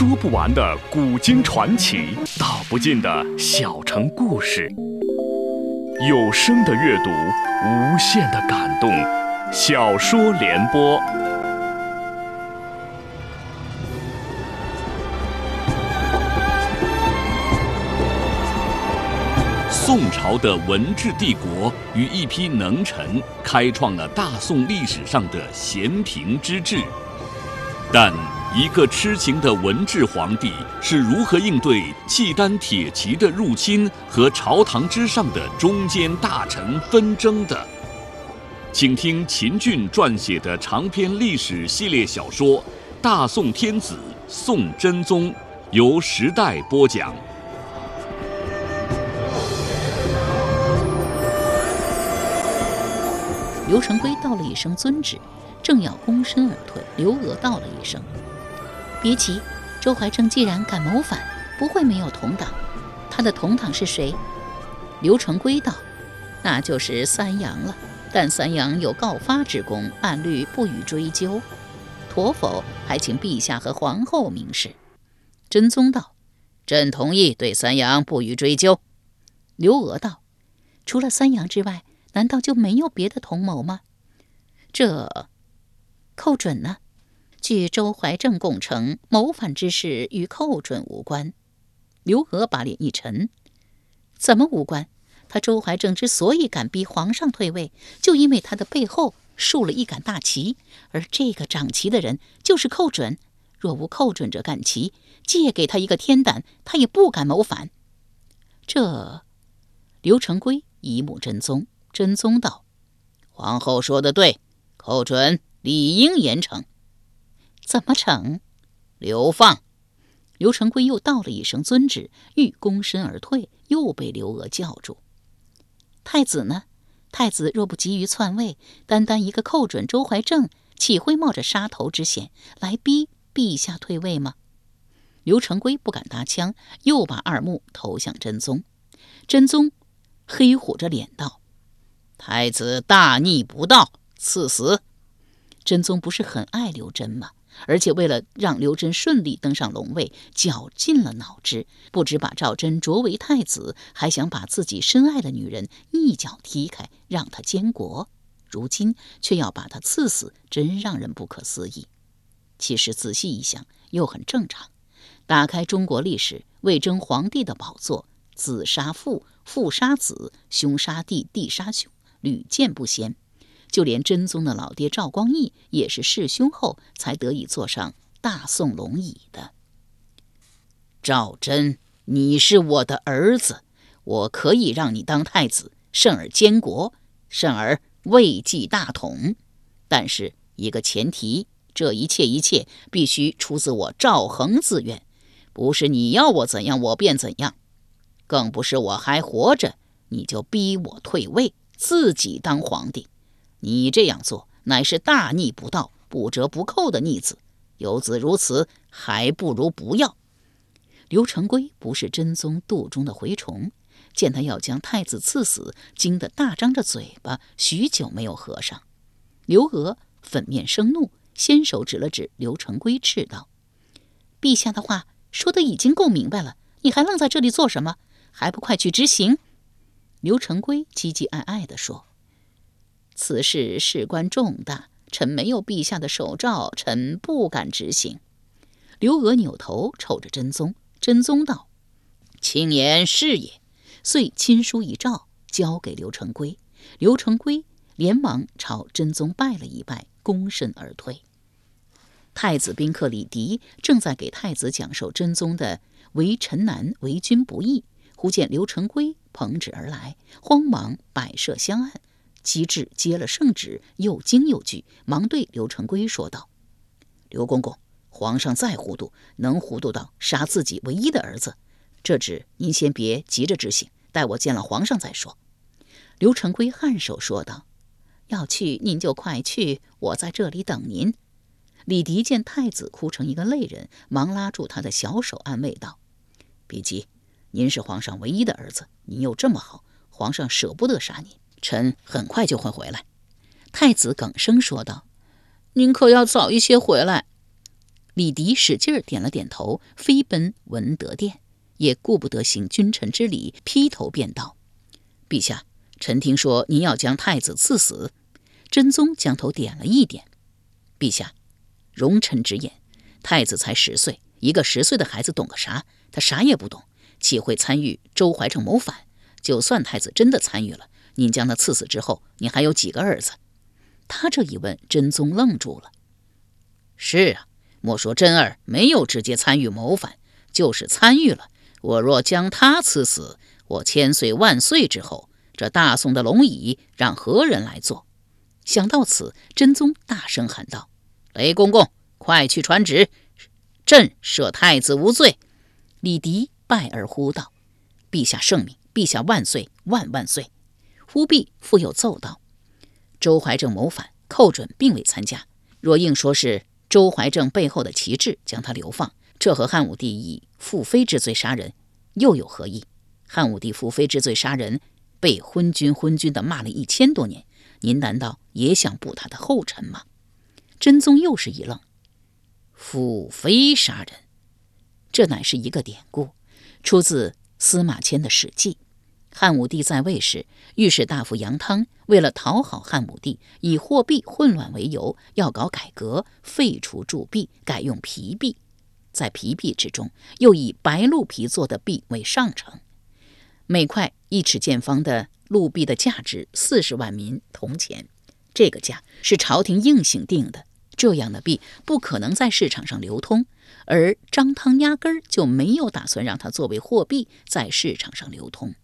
说不完的古今传奇，道不尽的小城故事。有声的阅读，无限的感动。小说联播。宋朝的文治帝国与一批能臣，开创了大宋历史上的咸平之治。但一个痴情的文治皇帝是如何应对契丹铁骑的入侵和朝堂之上的中间大臣纷争的？请听秦俊撰写的长篇历史系列小说《大宋天子宋真宗》，由时代播讲。刘成规道了一声遵旨，正要躬身而退，刘娥道了一声：“别急，周怀正既然敢谋反，不会没有同党。他的同党是谁？”刘成规道：“那就是三阳了。但三阳有告发之功，按律不予追究。妥否？还请陛下和皇后明示。”真宗道：“朕同意对三阳不予追究。”刘娥道：“除了三阳之外。”难道就没有别的同谋吗？这寇准呢？据周怀正供称，谋反之事与寇准无关。刘娥把脸一沉：“怎么无关？他周怀正之所以敢逼皇上退位，就因为他的背后竖了一杆大旗，而这个掌旗的人就是寇准。若无寇准这杆旗，借给他一个天胆，他也不敢谋反。”这刘成规一目真宗。真宗道：“皇后说的对，寇准理应严惩。怎么惩？流放。”刘成规又道了一声遵旨，欲躬身而退，又被刘娥叫住。太子呢？太子若不急于篡位，单单一个寇准、周怀正，岂会冒着杀头之险来逼陛下退位吗？刘成规不敢搭腔，又把二目投向真宗。真宗黑虎着脸道。太子大逆不道，赐死！真宗不是很爱刘真吗？而且为了让刘真顺利登上龙位，绞尽了脑汁，不止把赵祯擢为太子，还想把自己深爱的女人一脚踢开，让她监国。如今却要把她赐死，真让人不可思议。其实仔细一想，又很正常。打开中国历史，为争皇帝的宝座，子杀父，父杀子，兄杀弟，弟杀兄。屡见不鲜，就连真宗的老爹赵光义也是弑兄后才得以坐上大宋龙椅的。赵祯，你是我的儿子，我可以让你当太子，甚而监国，甚而位继大统。但是一个前提，这一切一切必须出自我赵恒自愿，不是你要我怎样我便怎样，更不是我还活着你就逼我退位。自己当皇帝，你这样做乃是大逆不道、不折不扣的逆子。有子如此，还不如不要。刘成规不是真宗肚中的蛔虫，见他要将太子赐死，惊得大张着嘴巴，许久没有合上。刘娥粉面生怒，先手指了指刘成规，斥道：“陛下的话说的已经够明白了，你还愣在这里做什么？还不快去执行！”刘成规唧唧爱爱地说：“此事事关重大，臣没有陛下的手诏，臣不敢执行。”刘娥扭头瞅着真宗，真宗道：“卿言是也。”遂亲书一诏，交给刘成规。刘成规连忙朝真宗拜了一拜，躬身而退。太子宾客李迪正在给太子讲授真宗的“为臣难，为君不易”。忽见刘成规捧旨而来，慌忙摆设香案，机智接了圣旨，又惊又惧，忙对刘成规说道：“刘公公，皇上再糊涂，能糊涂到杀自己唯一的儿子？这旨您先别急着执行，待我见了皇上再说。”刘成规颔首说道：“要去您就快去，我在这里等您。”李迪见太子哭成一个泪人，忙拉住他的小手，安慰道：“别急。”您是皇上唯一的儿子，您又这么好，皇上舍不得杀您。臣很快就会回来。太子哽声说道：“您可要早一些回来。”李迪使劲儿点了点头，飞奔文德殿，也顾不得行君臣之礼，劈头便道：“陛下，臣听说您要将太子赐死。”真宗将头点了一点：“陛下，容臣直言，太子才十岁，一个十岁的孩子懂个啥？他啥也不懂，岂会参与周怀正谋反？就算太子真的参与了，您将他赐死之后，你还有几个儿子？”他这一问，真宗愣住了。是啊。莫说真儿没有直接参与谋反，就是参与了，我若将他赐死，我千岁万岁之后，这大宋的龙椅让何人来坐？想到此，真宗大声喊道：“雷公公，快去传旨，朕赦太子无罪。”李迪拜而呼道：“陛下圣明，陛下万岁万万岁！”忽必复又奏道：“周怀正谋反，寇准并未参加，若硬说是……”周怀正背后的旗帜将他流放，这和汉武帝以父妃之罪杀人又有何异？汉武帝父妃之罪杀人，被昏君昏君的骂了一千多年，您难道也想步他的后尘吗？真宗又是一愣，父妃杀人，这乃是一个典故，出自司马迁的《史记》。汉武帝在位时，御史大夫杨汤为了讨好汉武帝，以货币混乱为由，要搞改革，废除铸币，改用皮币。在皮币之中，又以白鹿皮做的币为上乘。每块一尺见方的鹿币的价值四十万民铜钱，这个价是朝廷硬性定的。这样的币不可能在市场上流通，而张汤压根儿就没有打算让它作为货币在市场上流通。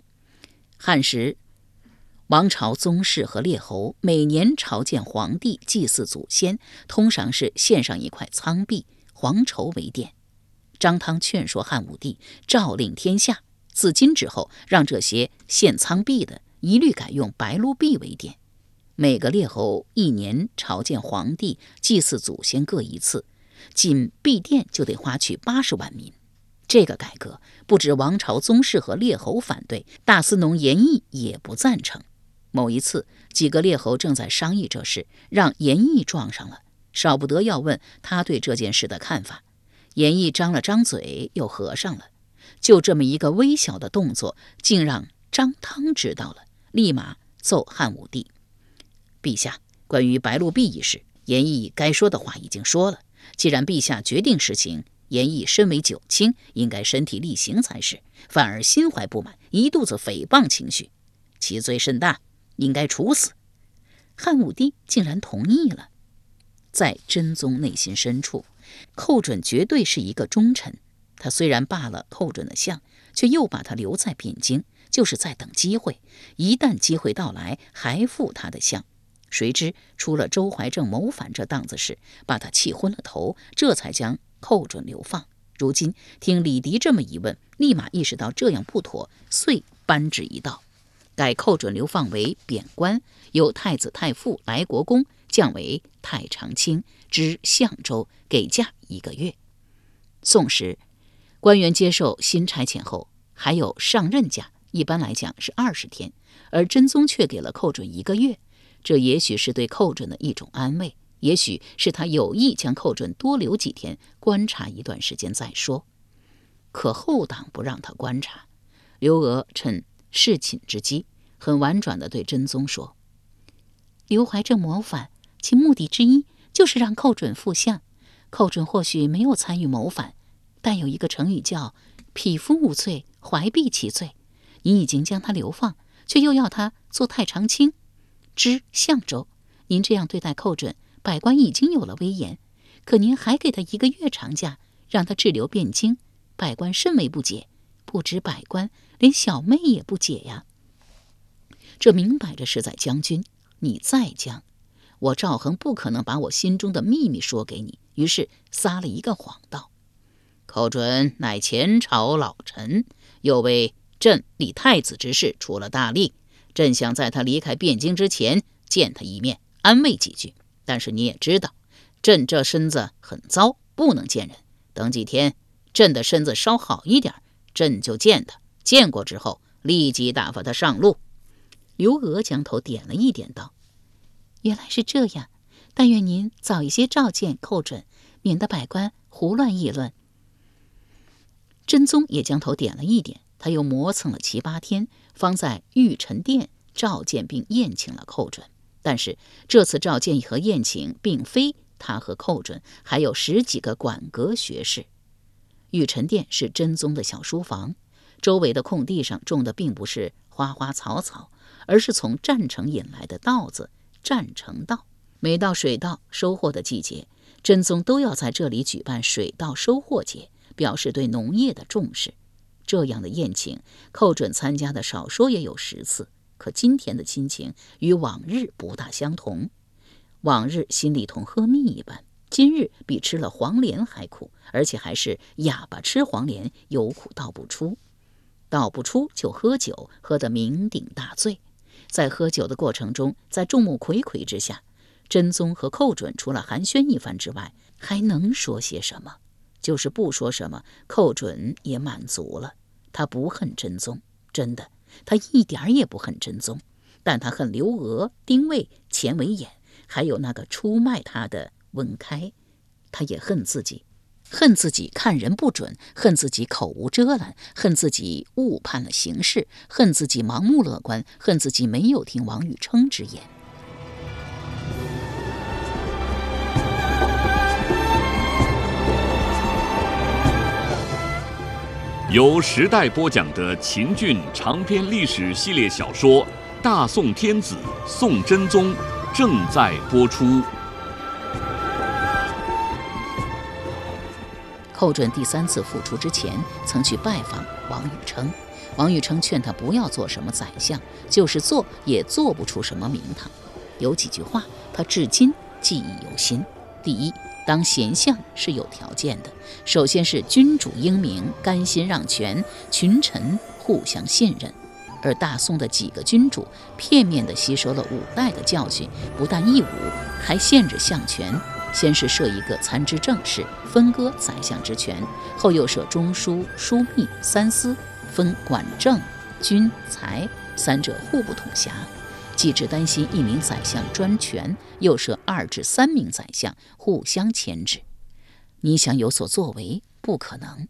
汉时，王朝宗室和列侯每年朝见皇帝、祭祀祖先，通常是献上一块苍璧、黄绸为奠。张汤劝说汉武帝诏令天下，自今之后，让这些献苍币的一律改用白鹿币为奠。每个列侯一年朝见皇帝、祭祀祖先各一次，仅币奠就得花去八十万民。这个改革不止王朝宗室和列侯反对，大司农严毅也不赞成。某一次，几个列侯正在商议这事，让严毅撞上了，少不得要问他对这件事的看法。严毅张了张嘴，又合上了。就这么一个微小的动作，竟让张汤知道了，立马奏汉武帝：“陛下，关于白鹿币一事，严毅该说的话已经说了。既然陛下决定实行。”严毅身为九卿，应该身体力行才是，反而心怀不满，一肚子诽谤情绪，其罪甚大，应该处死。汉武帝竟然同意了。在真宗内心深处，寇准绝对是一个忠臣。他虽然罢了寇准的相，却又把他留在汴京，就是在等机会。一旦机会到来，还复他的相。谁知出了周怀正谋反这档子事，把他气昏了头，这才将。寇准流放，如今听李迪这么一问，立马意识到这样不妥，遂颁旨一道，改寇准流放为贬官，由太子太傅来国公降为太常卿，知相州，给假一个月。宋时，官员接受新差遣后，还有上任假，一般来讲是二十天，而真宗却给了寇准一个月，这也许是对寇准的一种安慰。也许是他有意将寇准多留几天，观察一段时间再说。可后党不让他观察。刘娥趁侍寝之机，很婉转地对真宗说：“刘怀正谋反，其目的之一就是让寇准复相。寇准或许没有参与谋反，但有一个成语叫‘匹夫无罪，怀璧其罪’。你已经将他流放，却又要他做太常卿，知相州。您这样对待寇准。”百官已经有了威严，可您还给他一个月长假，让他滞留汴京，百官甚为不解。不止百官，连小妹也不解呀。这明摆着是在将军，你再将，我赵恒不可能把我心中的秘密说给你。于是撒了一个谎道：寇准乃前朝老臣，又为朕立太子之事出了大力，朕想在他离开汴京之前见他一面，安慰几句。但是你也知道，朕这身子很糟，不能见人。等几天，朕的身子稍好一点，朕就见他。见过之后，立即打发他上路。刘娥将头点了一点，道：“原来是这样。但愿您早一些召见寇准，免得百官胡乱议论。真宗也将头点了一点，他又磨蹭了七八天，方在御宸殿召见并宴请了寇准。但是这次召见和宴请，并非他和寇准，还有十几个馆阁学士。玉宸殿是真宗的小书房，周围的空地上种的并不是花花草草，而是从战城引来的稻子——战城稻。每到水稻收获的季节，真宗都要在这里举办水稻收获节，表示对农业的重视。这样的宴请，寇准参加的少说也有十次。可今天的亲情与往日不大相同，往日心里同喝蜜一般，今日比吃了黄连还苦，而且还是哑巴吃黄连，有苦倒不出，倒不出就喝酒，喝得酩酊大醉。在喝酒的过程中，在众目睽睽之下，真宗和寇准除了寒暄一番之外，还能说些什么？就是不说什么，寇准也满足了。他不恨真宗，真的。他一点儿也不恨真宗，但他恨刘娥、丁谓、钱维衍，还有那个出卖他的温开。他也恨自己，恨自己看人不准，恨自己口无遮拦，恨自己误判了形势，恨自己盲目乐观，恨自己没有听王宇称之言。由时代播讲的秦俊长篇历史系列小说《大宋天子宋真宗》正在播出。寇准第三次复出之前，曾去拜访王宇称。王宇称劝他不要做什么宰相，就是做也做不出什么名堂。有几句话，他至今记忆犹新。第一。当贤相是有条件的，首先是君主英明，甘心让权，群臣互相信任。而大宋的几个君主片面地吸收了五代的教训，不但义武，还限制相权。先是设一个参知政事，分割宰相之权；后又设中书、枢密三司，分管政、军、财三者互不统辖。既只担心一名宰相专权，又设二至三名宰相互相牵制。你想有所作为，不可能。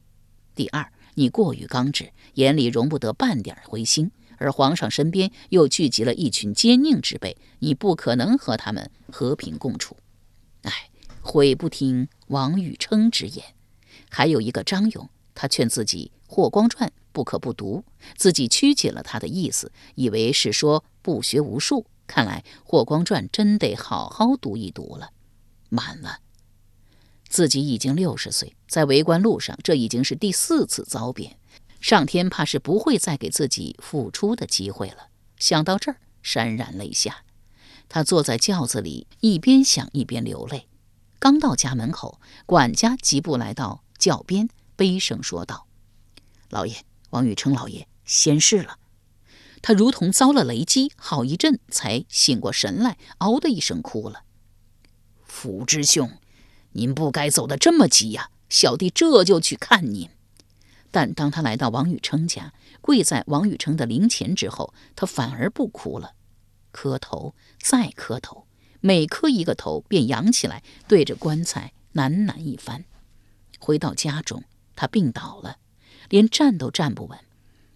第二，你过于刚直，眼里容不得半点灰心，而皇上身边又聚集了一群奸佞之辈，你不可能和他们和平共处。哎，悔不听王宇称之言。还有一个张勇，他劝自己《霍光传》不可不读，自己曲解了他的意思，以为是说。不学无术，看来《霍光传》真得好好读一读了。满了，自己已经六十岁，在为官路上，这已经是第四次遭贬，上天怕是不会再给自己复出的机会了。想到这儿，潸然泪下。他坐在轿子里，一边想一边流泪。刚到家门口，管家急步来到轿边，悲声说道：“老爷，王宇称老爷仙逝了。”他如同遭了雷击，好一阵才醒过神来，嗷的一声哭了。福之兄，您不该走得这么急呀！小弟这就去看您。但当他来到王宇成家，跪在王宇成的灵前之后，他反而不哭了，磕头再磕头，每磕一个头便扬起来，对着棺材喃喃一番。回到家中，他病倒了，连站都站不稳。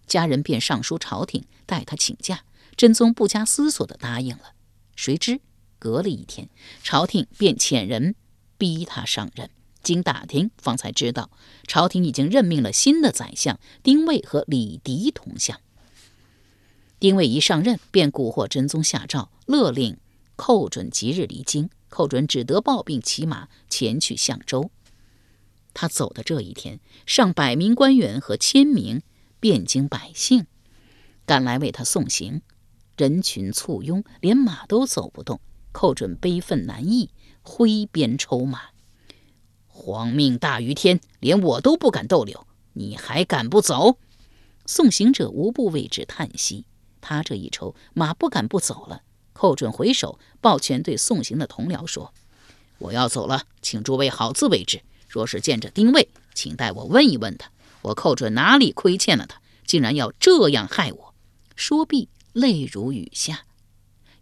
家人便上书朝廷，代他请假。真宗不加思索地答应了。谁知隔了一天，朝廷便遣人逼他上任。经打听，方才知道朝廷已经任命了新的宰相丁谓和李迪同相。丁谓一上任，便蛊惑真宗下诏，勒令寇准即日离京。寇准只得抱病骑马前去相州。他走的这一天，上百名官员和千名。汴京百姓赶来为他送行，人群簇拥，连马都走不动。寇准悲愤难抑，挥鞭抽马。皇命大于天，连我都不敢逗留，你还敢不走？送行者无不为之叹息。他这一抽，马不敢不走了。寇准回首，抱拳对送行的同僚说：“我要走了，请诸位好自为之。若是见着丁谓，请代我问一问他。”我寇准哪里亏欠了他，竟然要这样害我？说毕，泪如雨下。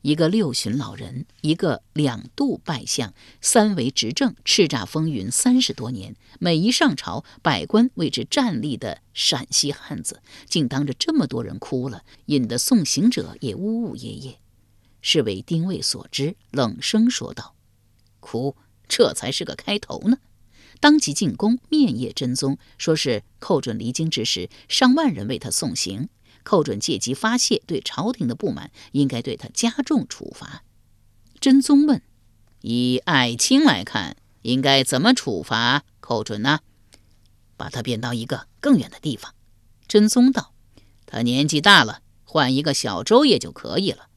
一个六旬老人，一个两度拜相，三为执政，叱咤风云三十多年，每一上朝，百官为之站立的陕西汉子，竟当着这么多人哭了，引得送行者也呜呜咽咽。是为丁谓所知，冷声说道：“哭，这才是个开头呢。”当即进宫面谒真宗，说是寇准离京之时，上万人为他送行。寇准借机发泄对朝廷的不满，应该对他加重处罚。真宗问：“以爱卿来看，应该怎么处罚寇准呢？”把他贬到一个更远的地方。真宗道：“他年纪大了，换一个小州也就可以了。”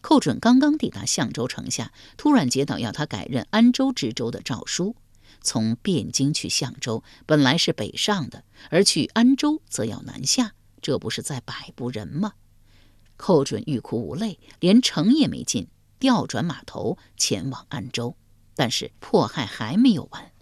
寇准刚刚抵达相州城下，突然接到要他改任安州知州的诏书。从汴京去相州，本来是北上的，而去安州则要南下。这不是在摆布人吗？寇准欲哭无泪，连城也没进，调转马头前往安州。但是迫害还没有完。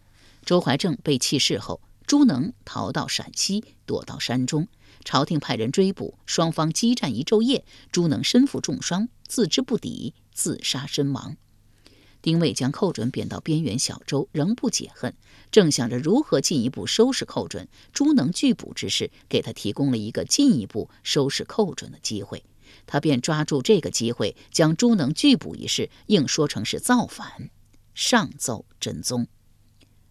周怀正被弃市后，朱能逃到陕西，躲到山中。朝廷派人追捕，双方激战一昼夜，朱能身负重伤，自知不敌，自杀身亡。丁谓将寇准贬到边缘小州，仍不解恨，正想着如何进一步收拾寇准。朱能拒捕之事，给他提供了一个进一步收拾寇准的机会。他便抓住这个机会，将朱能拒捕一事硬说成是造反，上奏真宗：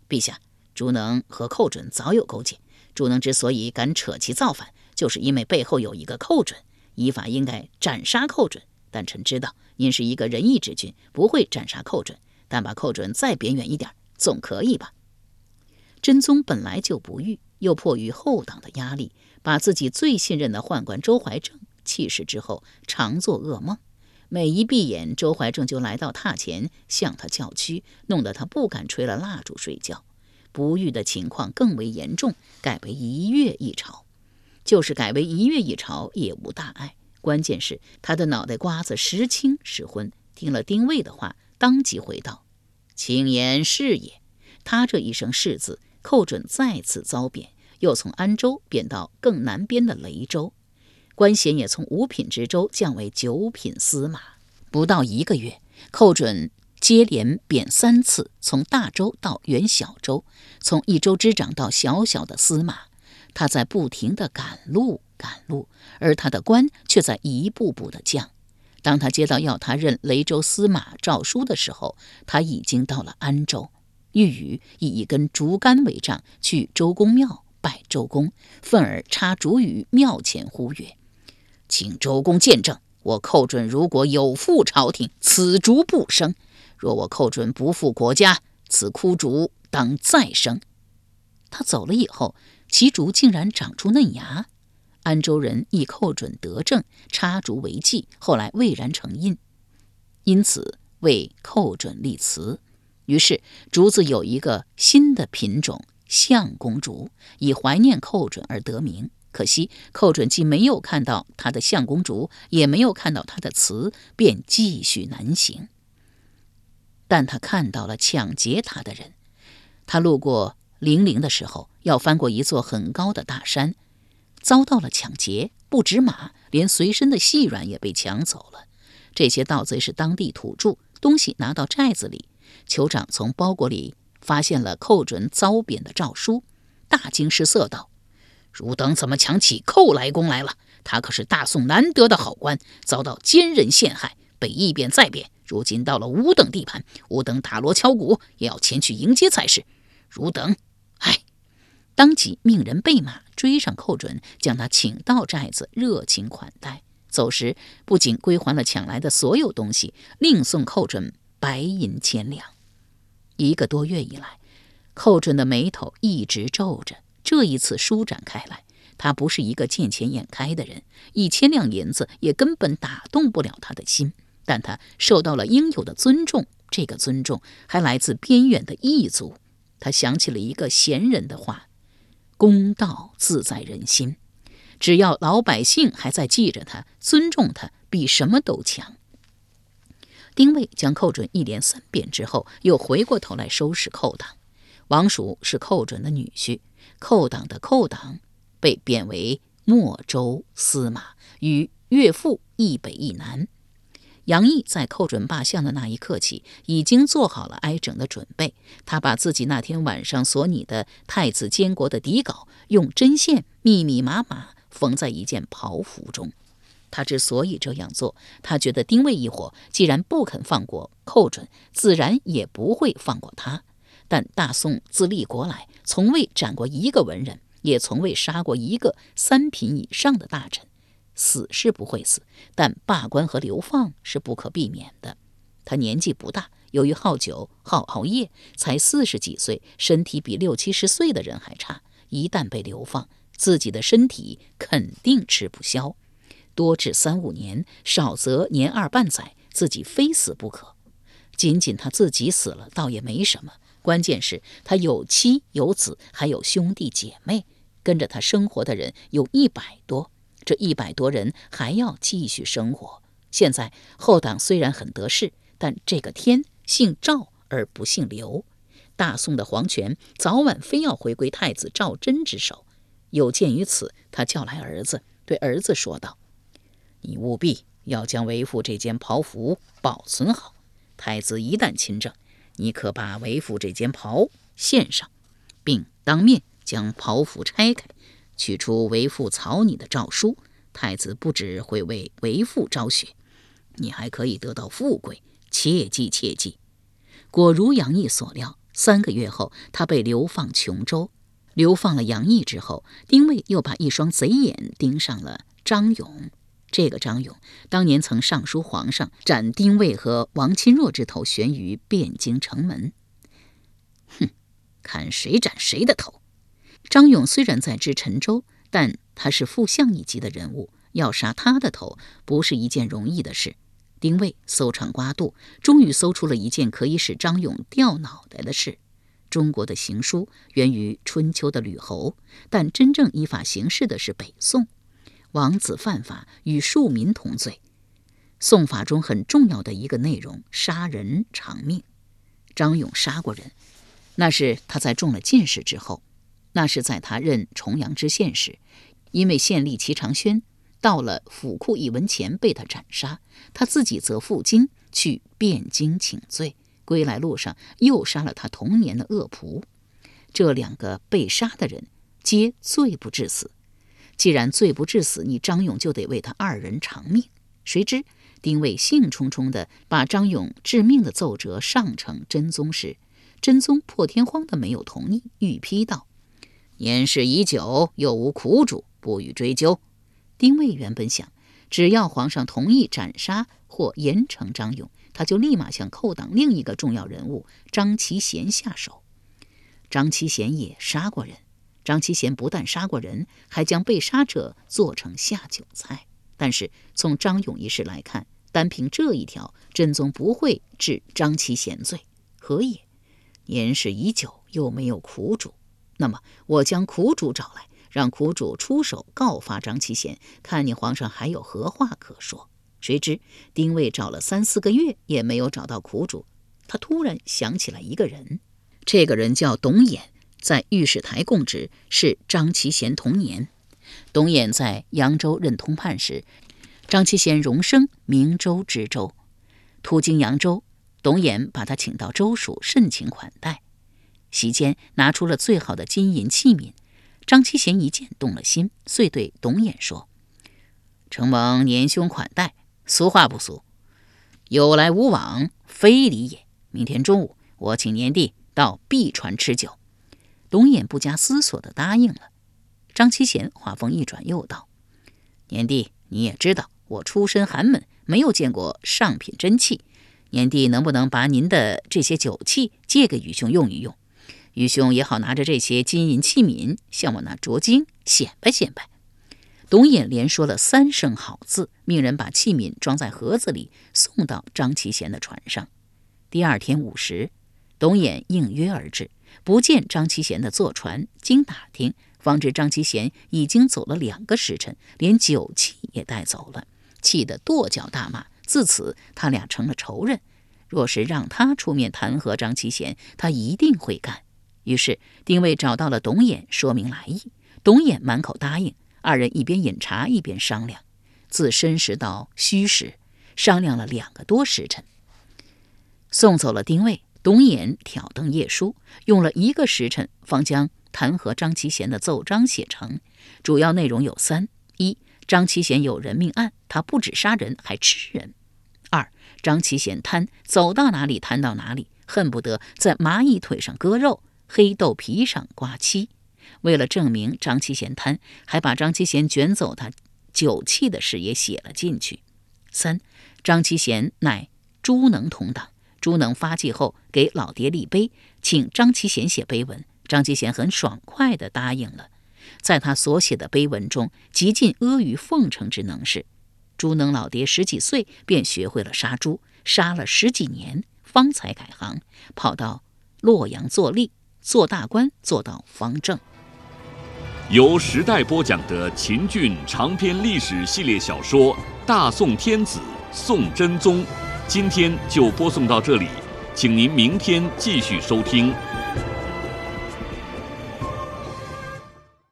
陛下，朱能和寇准早有勾结。朱能之所以敢扯其造反，就是因为背后有一个寇准，依法应该斩杀寇准。但臣知道。您是一个仁义之君，不会斩杀寇准，但把寇准再贬远一点，总可以吧？真宗本来就不裕，又迫于后党的压力，把自己最信任的宦官周怀正弃世之后，常做噩梦。每一闭眼，周怀正就来到榻前向他叫屈，弄得他不敢吹了蜡烛睡觉。不育的情况更为严重，改为一月一朝。就是改为一月一朝，也无大碍。关键是他的脑袋瓜子时清时昏，听了丁谓的话，当即回道：“卿言是也。”他这一声“是”字，寇准再次遭贬，又从安州贬到更南边的雷州，官衔也从五品知州降为九品司马。不到一个月，寇准接连贬三次，从大州到原小州，从一州之长到小小的司马，他在不停地赶路。赶路，而他的官却在一步步的降。当他接到要他任雷州司马诏书的时候，他已经到了安州。玉宇以一根竹竿为杖，去周公庙拜周公，愤而插竹于庙前，呼曰：“请周公见证，我寇准如果有负朝廷，此竹不生；若我寇准不负国家，此枯竹当再生。”他走了以后，其竹竟然长出嫩芽。安州人亦寇准得政，插竹为祭，后来蔚然成荫，因此为寇准立祠。于是竹子有一个新的品种——相公竹，以怀念寇准而得名。可惜寇准既没有看到他的相公竹，也没有看到他的祠，便继续南行。但他看到了抢劫他的人。他路过零陵的时候，要翻过一座很高的大山。遭到了抢劫，不止马，连随身的细软也被抢走了。这些盗贼是当地土著，东西拿到寨子里。酋长从包裹里发现了寇准遭贬的诏书，大惊失色道：“汝等怎么抢起寇来公来了？他可是大宋难得的好官，遭到奸人陷害，被一贬再贬，如今到了吾等地盘，吾等打锣敲鼓也要前去迎接才是。汝等，！”当即命人备马追上寇准，将他请到寨子，热情款待。走时不仅归还了抢来的所有东西，另送寇准白银千两。一个多月以来，寇准的眉头一直皱着。这一次舒展开来，他不是一个见钱眼开的人，一千两银子也根本打动不了他的心。但他受到了应有的尊重，这个尊重还来自边远的异族。他想起了一个贤人的话。公道自在人心，只要老百姓还在记着他、尊重他，比什么都强。丁谓将寇准一连三贬之后，又回过头来收拾寇党。王叔是寇准的女婿，寇党的寇党被贬为莫州司马，与岳父一北一南。杨毅在寇准罢相的那一刻起，已经做好了挨整的准备。他把自己那天晚上所拟的太子监国的底稿，用针线密密麻麻缝在一件袍服中。他之所以这样做，他觉得丁谓一伙既然不肯放过寇准，自然也不会放过他。但大宋自立国来，从未斩过一个文人，也从未杀过一个三品以上的大臣。死是不会死，但罢官和流放是不可避免的。他年纪不大，由于好酒好熬夜，才四十几岁，身体比六七十岁的人还差。一旦被流放，自己的身体肯定吃不消。多至三五年，少则年二半载，自己非死不可。仅仅他自己死了，倒也没什么。关键是，他有妻有子，还有兄弟姐妹，跟着他生活的人有一百多。这一百多人还要继续生活。现在后党虽然很得势，但这个天姓赵而不姓刘，大宋的皇权早晚非要回归太子赵祯之手。有鉴于此，他叫来儿子，对儿子说道：“你务必要将为父这件袍服保存好。太子一旦亲政，你可把为父这件袍献上，并当面将袍服拆开。”取出为父草拟的诏书，太子不止会为为父昭雪，你还可以得到富贵。切记切记！果如杨毅所料，三个月后，他被流放琼州。流放了杨毅之后，丁谓又把一双贼眼盯上了张勇。这个张勇当年曾上书皇上，斩丁谓和王钦若之头，悬于汴京城门。哼，看谁斩谁的头！张勇虽然在知陈州，但他是副相一级的人物，要杀他的头不是一件容易的事。丁谓搜肠刮肚，终于搜出了一件可以使张勇掉脑袋的事。中国的行书源于春秋的吕侯，但真正依法行事的是北宋。王子犯法与庶民同罪。宋法中很重要的一个内容，杀人偿命。张勇杀过人，那是他在中了进士之后。那是在他任重阳知县时，因为县吏齐长轩到了府库一文钱被他斩杀，他自己则赴京去汴京请罪，归来路上又杀了他同年的恶仆。这两个被杀的人皆罪不至死。既然罪不至死，你张勇就得为他二人偿命。谁知丁谓兴冲冲地把张勇致命的奏折上呈真宗时，真宗破天荒的没有同意，御批道。年事已久，又无苦主，不予追究。丁谓原本想，只要皇上同意斩杀或严惩张勇，他就立马向寇党另一个重要人物张其贤下手。张其贤也杀过人，张其贤不但杀过人，还将被杀者做成下酒菜。但是从张勇一事来看，单凭这一条，真宗不会治张其贤罪。何也？年事已久，又没有苦主。那么，我将苦主找来，让苦主出手告发张其贤，看你皇上还有何话可说。谁知丁谓找了三四个月也没有找到苦主，他突然想起来一个人，这个人叫董衍，在御史台供职，是张其贤同年。董衍在扬州任通判时，张其贤荣升明州知州，途经扬州，董衍把他请到州署，盛情款待。席间拿出了最好的金银器皿，张七贤一见动了心，遂对董衍说：“承蒙年兄款待，俗话不俗，有来无往非礼也。明天中午，我请年弟到碧船吃酒。”董衍不加思索地答应了。张七贤话锋一转，又道：“年弟，你也知道，我出身寒门，没有见过上品真器。年弟能不能把您的这些酒器借给愚兄用一用？”愚兄也好拿着这些金银器皿向我那拙精显摆显摆。董衍连说了三声好字，命人把器皿装在盒子里，送到张其贤的船上。第二天午时，董衍应约而至，不见张其贤的坐船，经打听，方知张其贤已经走了两个时辰，连酒器也带走了，气得跺脚大骂。自此，他俩成了仇人。若是让他出面弹劾张其贤，他一定会干。于是丁谓找到了董衍，说明来意。董衍满口答应。二人一边饮茶一边商量。自申时到戌时，商量了两个多时辰。送走了丁谓，董衍挑灯夜书，用了一个时辰，方将弹劾张其贤的奏章写成。主要内容有三：一、张其贤有人命案，他不止杀人，还吃人；二、张其贤贪，走到哪里贪到哪里，恨不得在蚂蚁腿上割肉，黑豆皮上刮漆。为了证明张七贤贪，还把张七贤卷走他酒器的事也写了进去。三、张七贤乃朱能同党。朱能发迹后，给老爹立碑，请张七贤写碑文。张七贤很爽快地答应了。在他所写的碑文中，极尽阿谀奉承之能事。朱能老爹十几岁便学会了杀猪，杀了十几年，方才改行，跑到洛阳做吏，做大官，做到方正。由时代播讲的秦俊长篇历史系列小说《大宋天子宋真宗》。今天就播送到这里，请您明天继续收听。